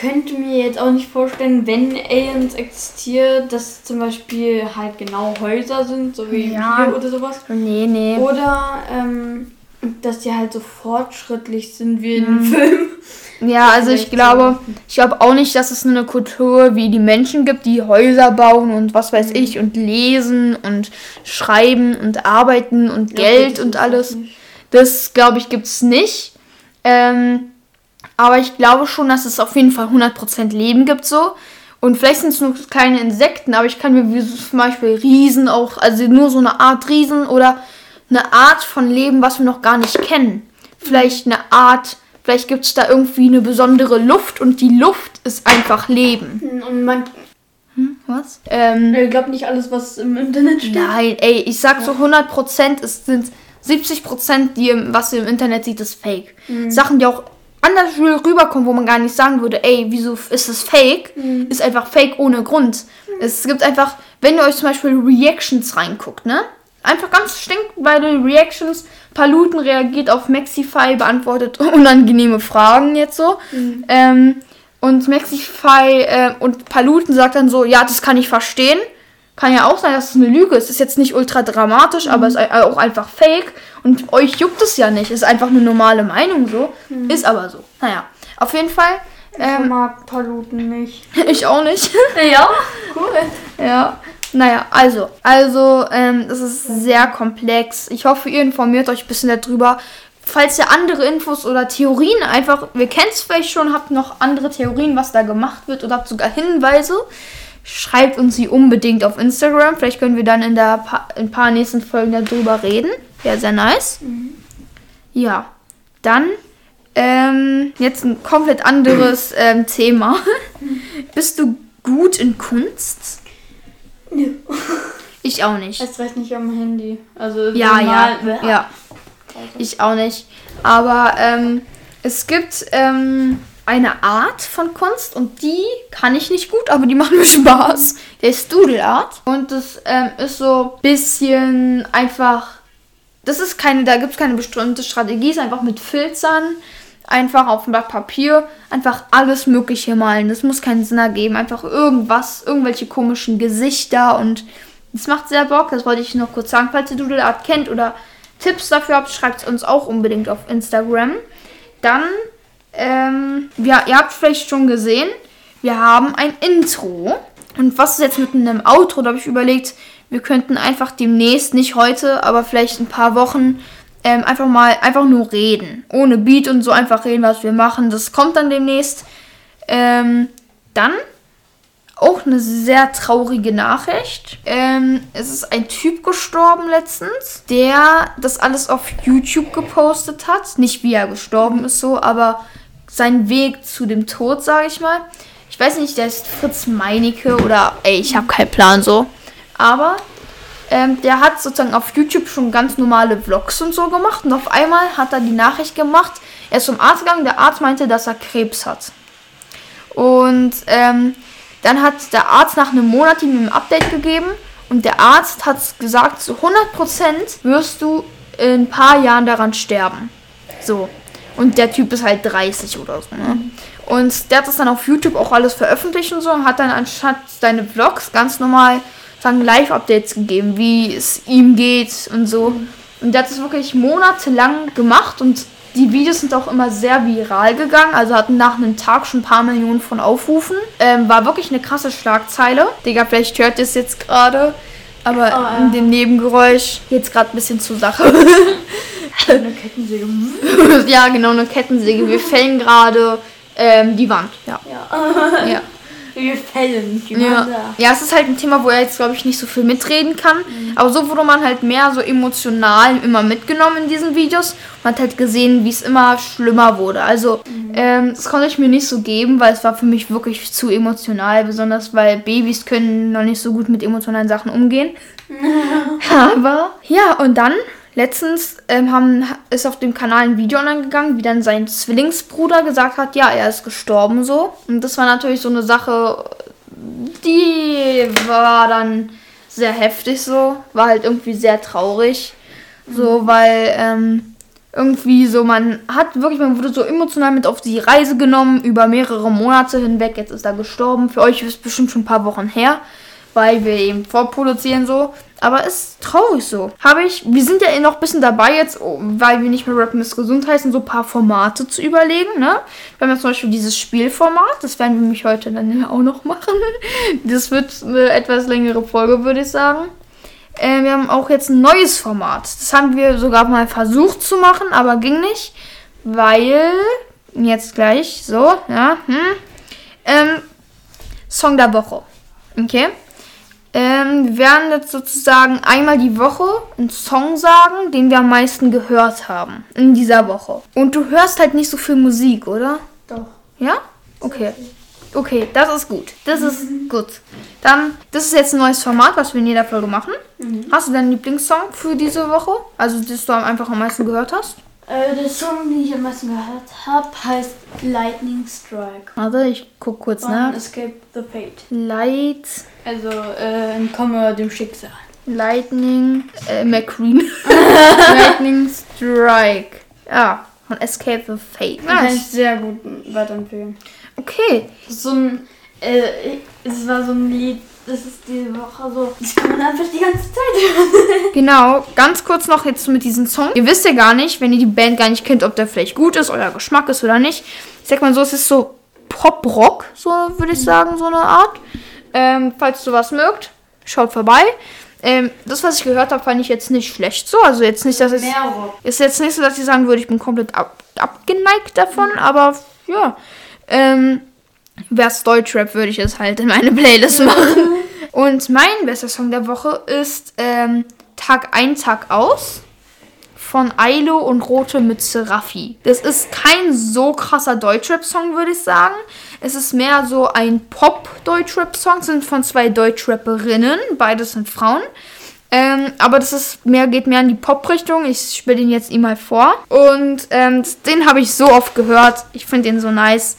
könnte mir jetzt auch nicht vorstellen, wenn Aliens existiert, dass zum Beispiel halt genau Häuser sind, so wie ja. hier oder sowas. Nee, nee. Oder ähm, dass die halt so fortschrittlich sind wie in mhm. Filmen. Ja, also ich glaube, ich glaube auch nicht, dass es eine Kultur wie die Menschen gibt, die Häuser bauen und was weiß mhm. ich und lesen und schreiben und arbeiten und ja, Geld und alles. Das glaube ich gibt es nicht. Ähm, aber ich glaube schon, dass es auf jeden Fall 100% Leben gibt so. Und vielleicht sind es nur kleine Insekten, aber ich kann mir wie zum Beispiel Riesen auch, also nur so eine Art Riesen oder eine Art von Leben, was wir noch gar nicht kennen. Vielleicht eine Art Vielleicht gibt es da irgendwie eine besondere Luft und die Luft ist einfach Leben. Und man. Hm, was? Ähm, ich glaube nicht alles, was im Internet steht. Nein, ey, ich sag so 100%, es sind 70%, die, was ihr im Internet sieht, ist fake. Mhm. Sachen, die auch anders rüberkommen, wo man gar nicht sagen würde, ey, wieso ist es fake, mhm. ist einfach fake ohne Grund. Mhm. Es gibt einfach, wenn ihr euch zum Beispiel Reactions reinguckt, ne? Einfach ganz stinkweite Reactions. Paluten reagiert auf Maxify, beantwortet unangenehme Fragen jetzt so. Mhm. Ähm, und Maxify äh, und Paluten sagt dann so, ja, das kann ich verstehen. Kann ja auch sein, dass es eine Lüge ist. Ist jetzt nicht ultra dramatisch, mhm. aber ist auch einfach fake. Und euch juckt es ja nicht. Ist einfach eine normale Meinung so. Mhm. Ist aber so. Naja, auf jeden Fall. Ähm, ich mag Paluten nicht. ich auch nicht. ja, cool. Ja. Naja, also, also, ähm, es ist sehr komplex. Ich hoffe, ihr informiert euch ein bisschen darüber. Falls ihr andere Infos oder Theorien einfach, wir kennen es vielleicht schon, habt noch andere Theorien, was da gemacht wird oder habt sogar Hinweise, schreibt uns sie unbedingt auf Instagram. Vielleicht können wir dann in, der pa in ein paar nächsten Folgen darüber reden. Wäre sehr nice. Mhm. Ja, dann ähm, jetzt ein komplett anderes ähm, Thema. Bist du gut in Kunst? Nö. Ich auch nicht. Es reicht nicht am Handy. Also ja, ja, ja. Ich auch nicht. Aber ähm, es gibt ähm, eine Art von Kunst und die kann ich nicht gut, aber die macht mir Spaß. Der ist Doodle Art und das ähm, ist so ein bisschen einfach. Das ist keine, da gibt es keine bestimmte Strategie, ist einfach mit Filzern einfach auf ein Blatt Papier einfach alles Mögliche malen. Das muss keinen Sinn ergeben. Einfach irgendwas, irgendwelche komischen Gesichter und das macht sehr Bock. Das wollte ich noch kurz sagen. Falls ihr Doodle Art kennt oder Tipps dafür habt, schreibt es uns auch unbedingt auf Instagram. Dann, ähm, ja, ihr habt vielleicht schon gesehen, wir haben ein Intro. Und was ist jetzt mit einem Outro? Da habe ich überlegt, wir könnten einfach demnächst, nicht heute, aber vielleicht ein paar Wochen, ähm, einfach mal einfach nur reden. Ohne Beat und so einfach reden, was wir machen. Das kommt dann demnächst. Ähm, dann auch eine sehr traurige Nachricht. Ähm, es ist ein Typ gestorben letztens, der das alles auf YouTube gepostet hat. Nicht wie er gestorben ist so, aber sein Weg zu dem Tod, sage ich mal. Ich weiß nicht, der ist Fritz Meinecke oder ey, ich habe keinen Plan so. Aber ähm, der hat sozusagen auf YouTube schon ganz normale Vlogs und so gemacht. Und auf einmal hat er die Nachricht gemacht, er ist zum Arzt gegangen, der Arzt meinte, dass er Krebs hat. Und ähm, dann hat der Arzt nach einem Monat ihm ein Update gegeben. Und der Arzt hat gesagt, zu 100% wirst du in ein paar Jahren daran sterben. So. Und der Typ ist halt 30 oder so. Ne? Und der hat das dann auf YouTube auch alles veröffentlicht und so und hat dann anstatt seine Vlogs ganz normal sagen Live-Updates gegeben, wie es ihm geht und so. Und der hat das wirklich monatelang gemacht und die Videos sind auch immer sehr viral gegangen, also hatten nach einem Tag schon ein paar Millionen von Aufrufen. Ähm, war wirklich eine krasse Schlagzeile. Digga, vielleicht hört ihr es jetzt gerade, aber Oh, ja. in dem Nebengeräusch geht's gerade ein bisschen zur Sache. Eine Kettensäge. ja, genau, eine Kettensäge. Wir fällen gerade ähm, die Wand. Ja. Ja. Ja. Wir fällen die Ja. Wand da. ja, es ist halt ein Thema, wo er jetzt, glaube ich, nicht so viel mitreden kann. Aber so wurde man halt mehr so emotional immer mitgenommen in diesen Videos. Man hat halt gesehen, wie es immer schlimmer wurde. Also, ähm, das konnte ich mir nicht so geben, weil es war für mich wirklich zu emotional. Besonders, weil Babys können noch nicht so gut mit emotionalen Sachen umgehen. Aber, ja, und dann... Letztens ähm, haben, ist auf dem Kanal ein Video online gegangen, wie dann sein Zwillingsbruder gesagt hat, ja, er ist gestorben so. Und das war natürlich so eine Sache, die war dann sehr heftig so, war halt irgendwie sehr traurig. So, weil ähm, irgendwie so, man hat wirklich, man wurde so emotional mit auf die Reise genommen über mehrere Monate hinweg. Jetzt ist er gestorben. Für euch ist es bestimmt schon ein paar Wochen her, weil wir eben vorproduzieren so. Aber ist traurig so. Habe ich, wir sind ja eh noch ein bisschen dabei jetzt, oh, weil wir nicht mehr Rappen ist gesund heißen, so ein paar Formate zu überlegen, ne? Wir haben ja zum Beispiel dieses Spielformat, das werden wir nämlich heute dann auch noch machen. Das wird eine etwas längere Folge, würde ich sagen. Äh, wir haben auch jetzt ein neues Format. Das haben wir sogar mal versucht zu machen, aber ging nicht, weil jetzt gleich so, ja, hm, ähm, Song der Woche. Okay? Ähm, wir werden jetzt sozusagen einmal die Woche einen Song sagen, den wir am meisten gehört haben in dieser Woche. Und du hörst halt nicht so viel Musik, oder? Doch. Ja? Okay. Okay, das ist gut. Das ist gut. Dann, das ist jetzt ein neues Format, was wir in jeder Folge machen. Hast du deinen Lieblingssong für diese Woche? Also, das du einfach am meisten gehört hast? Äh, der Song, den ich am meisten gehört habe, heißt Lightning Strike. Warte, ich guck kurz Von nach. Escape the Fate. Light, Also, äh, entkomme dem Schicksal. Lightning, äh, McQueen. Lightning Strike. Ja, von Escape the Fate. Den kann ich sehr gut weiterempfehlen. Okay. So ein, äh, es war so ein Lied, das ist diese Woche so, das kann man einfach die ganze Zeit hören. Genau, ganz kurz noch jetzt mit diesem Song. Ihr wisst ja gar nicht, wenn ihr die Band gar nicht kennt, ob der vielleicht gut ist, euer Geschmack ist oder nicht. Ich sag mal so, es ist so Pop-Rock, so würde ich sagen, so eine Art. Ähm, falls du was mögt, schaut vorbei. Ähm, das, was ich gehört habe, fand ich jetzt nicht schlecht so. Also jetzt nicht, dass es... Mehr Rock. Ist jetzt nicht so, dass ich sagen würde, ich bin komplett ab, abgeneigt davon, aber ja. Ähm, Wär's Deutschrap, würde ich es halt in meine Playlist machen. Und mein bester Song der Woche ist ähm, Tag ein, Tag aus von Ailo und Rote Mütze Raffi. Das ist kein so krasser Deutschrap-Song, würde ich sagen. Es ist mehr so ein Pop-Deutschrap-Song, sind von zwei Deutschrapperinnen, beides sind Frauen. Ähm, aber das ist mehr, geht mehr in die Pop-Richtung. Ich spiele den jetzt ihm mal vor. Und ähm, den habe ich so oft gehört. Ich finde den so nice.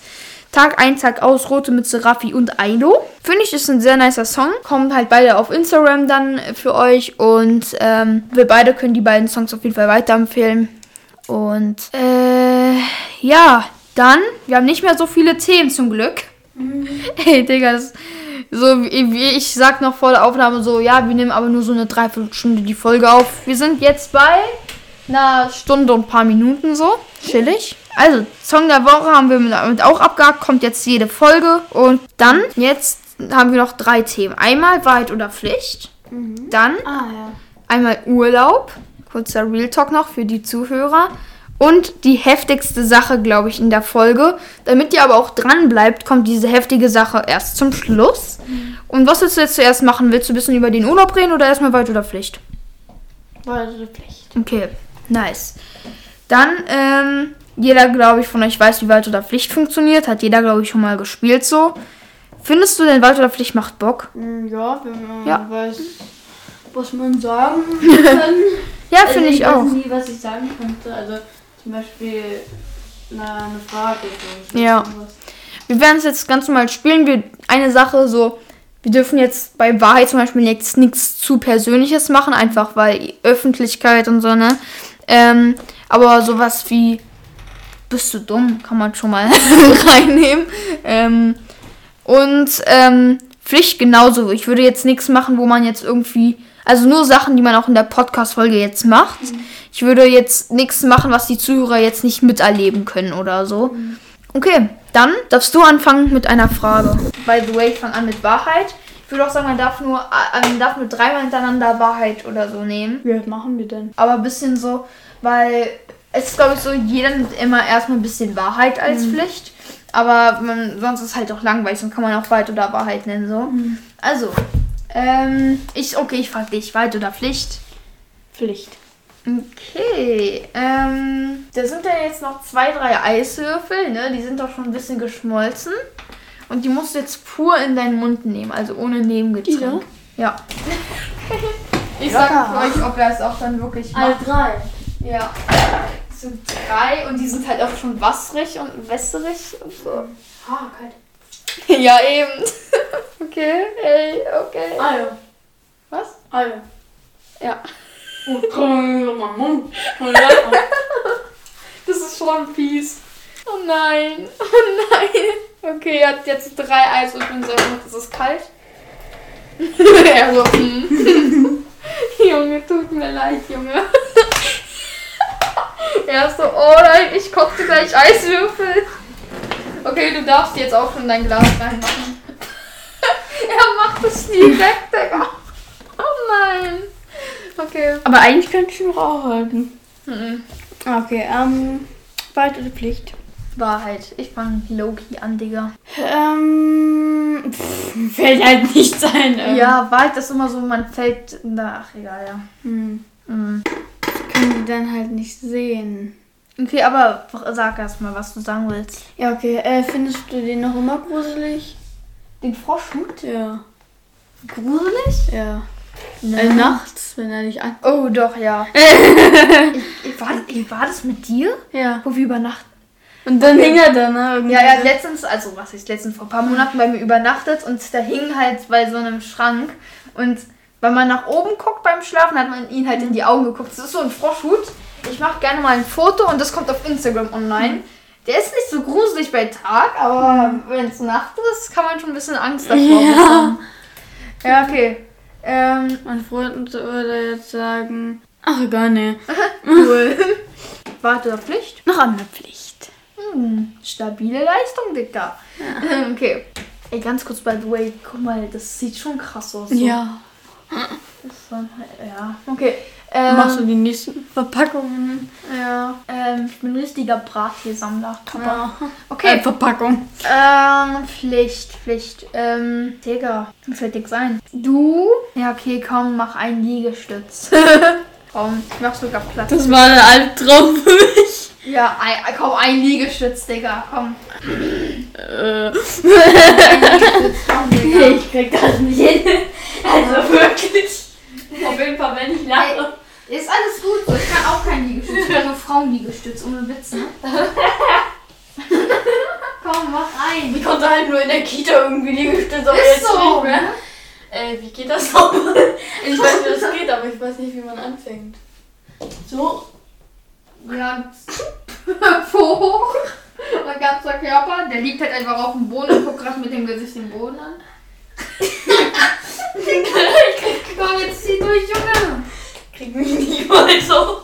Tag ein, Tag aus, Rote Mütze, Raffi und Aido. Finde ich, ist ein sehr nicer Song. Kommen halt beide auf Instagram dann für euch. Und ähm, wir beide können die beiden Songs auf jeden Fall weiterempfehlen. Und äh, ja, dann, wir haben nicht mehr so viele Themen zum Glück. Ey, Digga, das, so wie wie ich sag noch vor der Aufnahme so, ja, wir nehmen aber nur so eine Dreiviertelstunde die Folge auf. Wir sind jetzt bei einer Stunde und ein paar Minuten so, chillig. Also, Song der Woche haben wir damit auch abgehakt, kommt jetzt jede Folge. Und dann, jetzt haben wir noch drei Themen. Einmal Wahrheit oder Pflicht. Dann Ah, ja. einmal Urlaub. Kurzer Real Talk noch für die Zuhörer. Und die heftigste Sache, glaube ich, in der Folge. Damit ihr aber auch dran bleibt, kommt diese heftige Sache erst zum Schluss. Und was willst du jetzt zuerst machen? Willst du ein bisschen über den Urlaub reden oder erstmal Wahrheit oder Pflicht? Das eine Pflicht. Okay, nice. Dann, ähm, jeder, glaube ich, von euch weiß, wie Wahrheit oder Pflicht funktioniert. Hat jeder, glaube ich, schon mal gespielt so. Findest du denn Wahrheit oder Pflicht macht Bock? Hm, Ja, wenn man Ja. weiß, was man sagen kann. Ja, Also finde ich auch. weiß nie, was ich sagen könnte. Also zum Beispiel na, eine Frage. So. Ja. Wir werden es jetzt ganz normal spielen. Wir eine Sache so, wir dürfen jetzt bei Wahrheit zum Beispiel jetzt nichts zu Persönliches machen, einfach weil Öffentlichkeit und so, ne? Ähm, aber sowas wie bist du dumm, kann man schon mal reinnehmen. Ähm, und ähm, Pflicht genauso. Ich würde jetzt nichts machen, wo man jetzt irgendwie. Also nur Sachen, die man auch in der Podcast-Folge jetzt macht. Ich würde jetzt nichts machen, was die Zuhörer jetzt nicht miterleben können oder so. Okay, dann darfst du anfangen mit einer Frage. By the way, ich fange an mit Wahrheit. Ich würde auch sagen, man darf nur, äh, man darf nur dreimal hintereinander Wahrheit oder so nehmen. Wie alt machen wir denn? Aber ein bisschen so, weil es ist, glaube ich, so, jeder nimmt immer erstmal ein bisschen Wahrheit als Pflicht. Aber man, sonst ist es halt auch langweilig, sonst kann man auch Wahrheit oder Wahrheit nennen, so. Also, ähm, ich, okay, ich frage dich, Wahrheit oder Pflicht? Pflicht. Okay, ähm, da sind ja jetzt noch zwei, drei Eiswürfel, ne? Die sind doch schon ein bisschen geschmolzen. Und die musst du jetzt pur in deinen Mund nehmen, also ohne Nebengetränk. Ja. ich sag euch, ob er es auch dann wirklich macht. Alle drei. Ja. Es sind drei und die sind halt auch schon wasserig und wässerig und so. Ah, kalt. ja, eben. okay, ey, okay. Alle. Was? Alle. Ja. Oh, komm, mein Mund. Das ist schon fies. Oh nein. Oh nein. Okay, er hat jetzt drei Eiswürfel in seinem Mund. Ist es kalt? er so, hm. Junge, tut mir leid, Junge. er ist so, oh nein, ich kochte gleich Eiswürfel. Okay, du darfst jetzt auch schon dein Glas reinmachen. er macht es nie weg, Digga. Oh nein. Okay. Aber eigentlich könnte ich noch auch halten. Mhm. Okay, ähm, Wahrheit oder Pflicht? Wahrheit. Ich fange Loki an, Digga. Ähm, pff, fällt halt nicht sein. Ähm, Ja, Wahrheit ist immer so, man fällt. Ach, egal, ja. Hm, Mhm. können die dann halt nicht sehen. Okay, aber sag erst mal, was du sagen willst. Ja, okay. Äh, findest du den noch immer gruselig? Den Froschhut? Ja. Gruselig? Ja. Ja. Äh, nachts, wenn er nicht an. Oh, doch, ja. ich, ich, war, ich, war das mit dir? Ja. Wo wir übernachtet? Und dann hing er da, ne? Irgendwie Ja, er hat letztens, also was ist letztens, vor ein paar Monaten bei mir übernachtet und da hing halt bei so einem Schrank und wenn man nach oben guckt beim Schlafen, hat man ihn halt in die Augen geguckt. Das ist so ein Froschhut. Ich mache gerne mal ein Foto und das kommt auf Instagram online. Der ist nicht so gruselig bei Tag, aber wenn es Nacht ist, kann man schon ein bisschen Angst davor Ja. bekommen. Ja, okay. Ähm, Mein Freund würde jetzt sagen. Ach, gar nicht. cool. Warte oder Pflicht? Noch eine Pflicht. Hm, stabile Leistung, Dicker. Okay. Ey, ganz kurz, by the way, guck mal, das sieht schon krass aus. So. Ja. So ja, okay. Ähm, Machst du die nächsten Verpackungen? Ja, ähm, ich bin ein richtiger Brattiersammler. Kappa. Ja. Okay. Äh, Verpackung. Ähm, Pflicht, Pflicht. Ähm, Digga, mir fällt nix ein. Du? Ja, okay, komm, mach einen Liegestütz. komm, ich mach sogar Platz. Das war der Albtraum für mich. Ja, ein, komm, ein Liegestütz, Digga, komm. Äh. Ein Liegestütz, komm, Digga. Ich krieg das nicht hin. Also wirklich. Auf jeden Fall, wenn ich lache. Ist alles gut so. Ich kann auch kein Liegestütz. Ich kann nur Frauenliegestütz, ohne Witz, ne? Komm, mach ein. Ich konnte halt nur in der Kita irgendwie Liegestütze, aber Ist jetzt so, nicht mehr. Äh, wie geht das nochmal? Ich weiß, wie das geht, aber ich weiß nicht, wie man anfängt. So. Ja, hoch. Mein ganzer Körper, der liegt halt einfach auf dem Boden und guckt gerade mit dem Gesicht den Boden an. Komm, jetzt zieh durch, Junge. Krieg mich nicht mal so.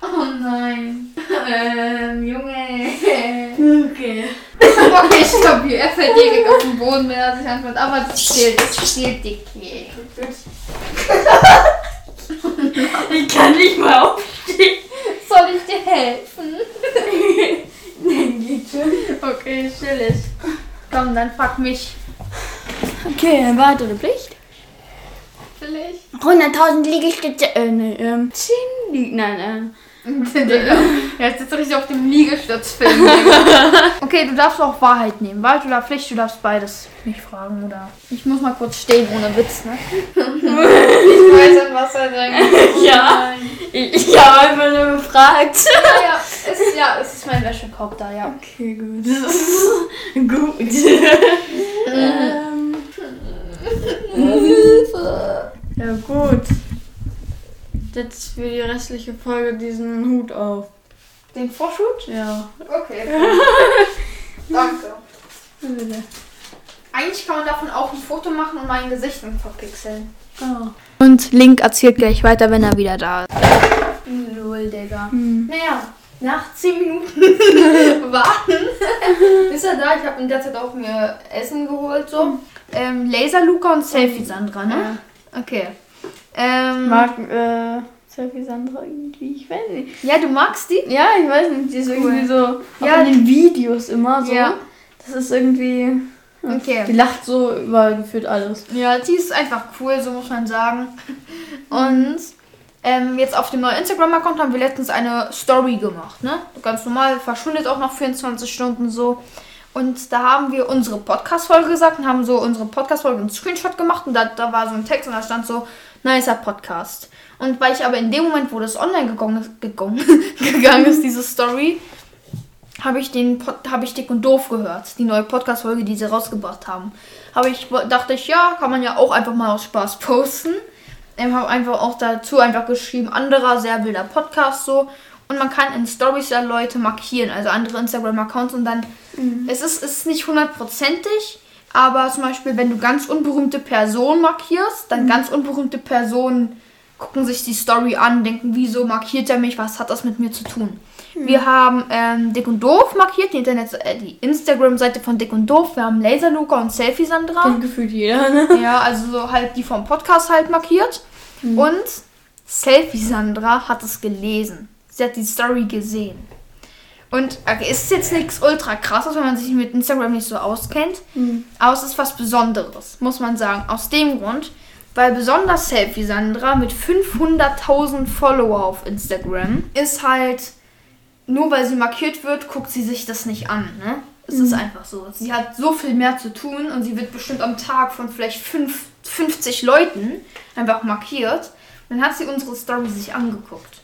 Oh nein. Ähm, Junge. Okay. Okay, stopp hier. Er fällt direkt auf den Boden, wenn er sich anfängt. Aber das zählt, das zählt dick. Ich kann nicht mal aufstehen. Soll ich dir helfen? Nein, geht schon. Okay, chillig. Komm, dann fuck mich. Okay, weitere Pflicht. Vielleicht. 100.000 Liegestütze. Äh, ne, ähm, 10 Lieg. Nein, ähm. Ja, jetzt sitzt richtig auf dem Liegestützfilm. Okay, du darfst auch Wahrheit nehmen. Wahrheit oder Pflicht, du darfst beides mich fragen, oder? Ich muss mal kurz stehen, ohne Witz, ne? ich weiß an was er denkt. Ja. Ich, ich habe einfach nur gefragt. Ja, ja, es ist, ja, es ist mein Wäschekorb da, ja. Okay, gut. gut. ähm. Ja, gut. Jetzt für die restliche Folge diesen Hut auf. Den Vorschut? Ja. Okay. Danke. Eigentlich kann man davon auch ein Foto machen und mein Gesicht verpixeln. Oh. Und Link erzählt gleich weiter, wenn er wieder da ist. Lol, Digga. Hm. Naja, nach 10 Minuten warten ist er da. Ich habe in der Zeit auch mir Essen geholt. So. Ähm, Laser Luca und Selfie Sandra, ne? Okay. Ähm, Mag, äh, Selfie Sandra irgendwie, ich weiß nicht. ja, du magst die? Ja, ich weiß nicht, die ist Cool. irgendwie so, Ja, in den Videos immer so. Ja. Das ist irgendwie, die Okay. lacht so über gefühlt alles. Ja, die ist einfach cool, so muss man sagen. Und ähm, jetzt auf dem neuen Instagram-Account haben wir letztens eine Story gemacht, ne? Ganz normal, verschwindet auch nach 24 Stunden so. Und da haben wir unsere Podcast-Folge gesagt und haben so unsere Podcast-Folge einen Screenshot gemacht und da, da war so ein Text und da stand so, nicer Podcast. Und weil ich aber in dem Moment, wo das online gegangen ist, gegangen, gegangen ist, diese Story, habe ich den habe ich Dick und Doof gehört, die neue Podcast-Folge, die sie rausgebracht haben. Habe ich dachte ich, ja, kann man ja auch einfach mal aus Spaß posten. Ähm, habe einfach auch dazu einfach geschrieben, anderer sehr wilder Podcast so. Und man kann in Stories ja Leute markieren, also andere Instagram-Accounts und dann es ist, es ist nicht hundertprozentig, aber zum Beispiel, wenn du ganz unberühmte Personen markierst, dann ganz unberühmte Personen gucken sich die Story an, denken, wieso markiert er mich, was hat das mit mir zu tun? Wir haben ähm, Dick und Doof markiert, die, Internet äh, die Instagram-Seite von Dick und Doof. Wir haben Laser Luca und Selfie Sandra. Kennt gefühlt jeder, ne? Ja, also so halt die vom Podcast halt markiert. Und Selfie Sandra hat es gelesen. Sie hat die Story gesehen. Und okay, es ist jetzt nichts ultra krasses, wenn man sich mit Instagram nicht so auskennt. Aber es ist was Besonderes, muss man sagen. Aus dem Grund, weil besonders Selfie Sandra mit 500.000 Follower auf Instagram ist halt, nur weil sie markiert wird, guckt sie sich das nicht an. Ne? Es ist einfach so. Sie hat so viel mehr zu tun und sie wird bestimmt am Tag von vielleicht fünf, 50 Leuten einfach markiert. Dann hat sie unsere Story sich angeguckt.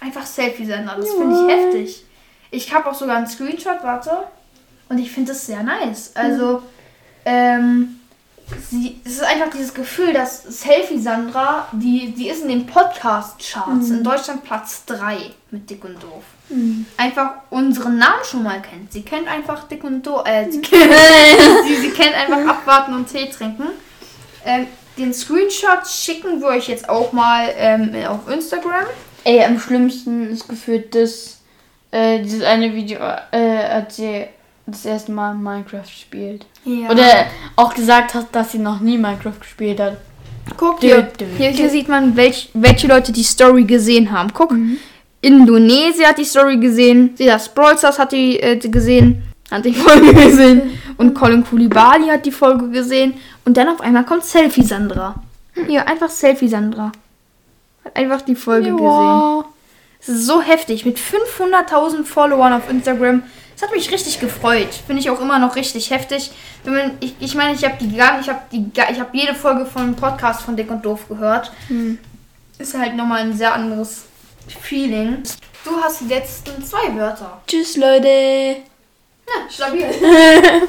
Einfach Selfie Sandra, das finde ich heftig. Ich habe auch sogar einen Screenshot, warte. Und ich finde das sehr nice. Also, ähm, sie, es ist einfach dieses Gefühl, dass Selfie Sandra, die, die ist in den Podcast-Charts in Deutschland Platz 3 mit Dick und Doof. Einfach unseren Namen schon mal kennt. Sie kennt einfach Dick und Doof. Äh, sie, kennt, sie, sie kennt einfach Abwarten und Tee trinken. Ähm, den Screenshot schicken wir euch jetzt auch mal ähm, auf Instagram. Ey, am schlimmsten ist gefühlt das, äh, dieses eine Video, äh, als sie das erste Mal Minecraft spielt. Ja. Oder auch gesagt hat, dass sie noch nie Minecraft gespielt hat. Guck, Dö, hier, hier, sieht man, welch, welche Leute die Story gesehen haben. Guck, Indonesia hat die Story gesehen, Silas Brawl Stars hat die äh, gesehen, hat die Folge gesehen und Colin Koulibaly hat die Folge gesehen und dann auf einmal kommt Selfie Sandra. Hier, einfach Selfie Sandra. Hat einfach die Folge gesehen. So heftig. Mit 500.000 Followern auf Instagram. Das hat mich richtig gefreut. Finde ich auch immer noch richtig heftig. Ich, ich meine, ich habe die gar, ich habe die, ich habe jede Folge von Podcast von Dick und Doof gehört. Ist halt nochmal ein sehr anderes Feeling. Du hast die letzten zwei Wörter. Tschüss, Leute. Ja, stabil.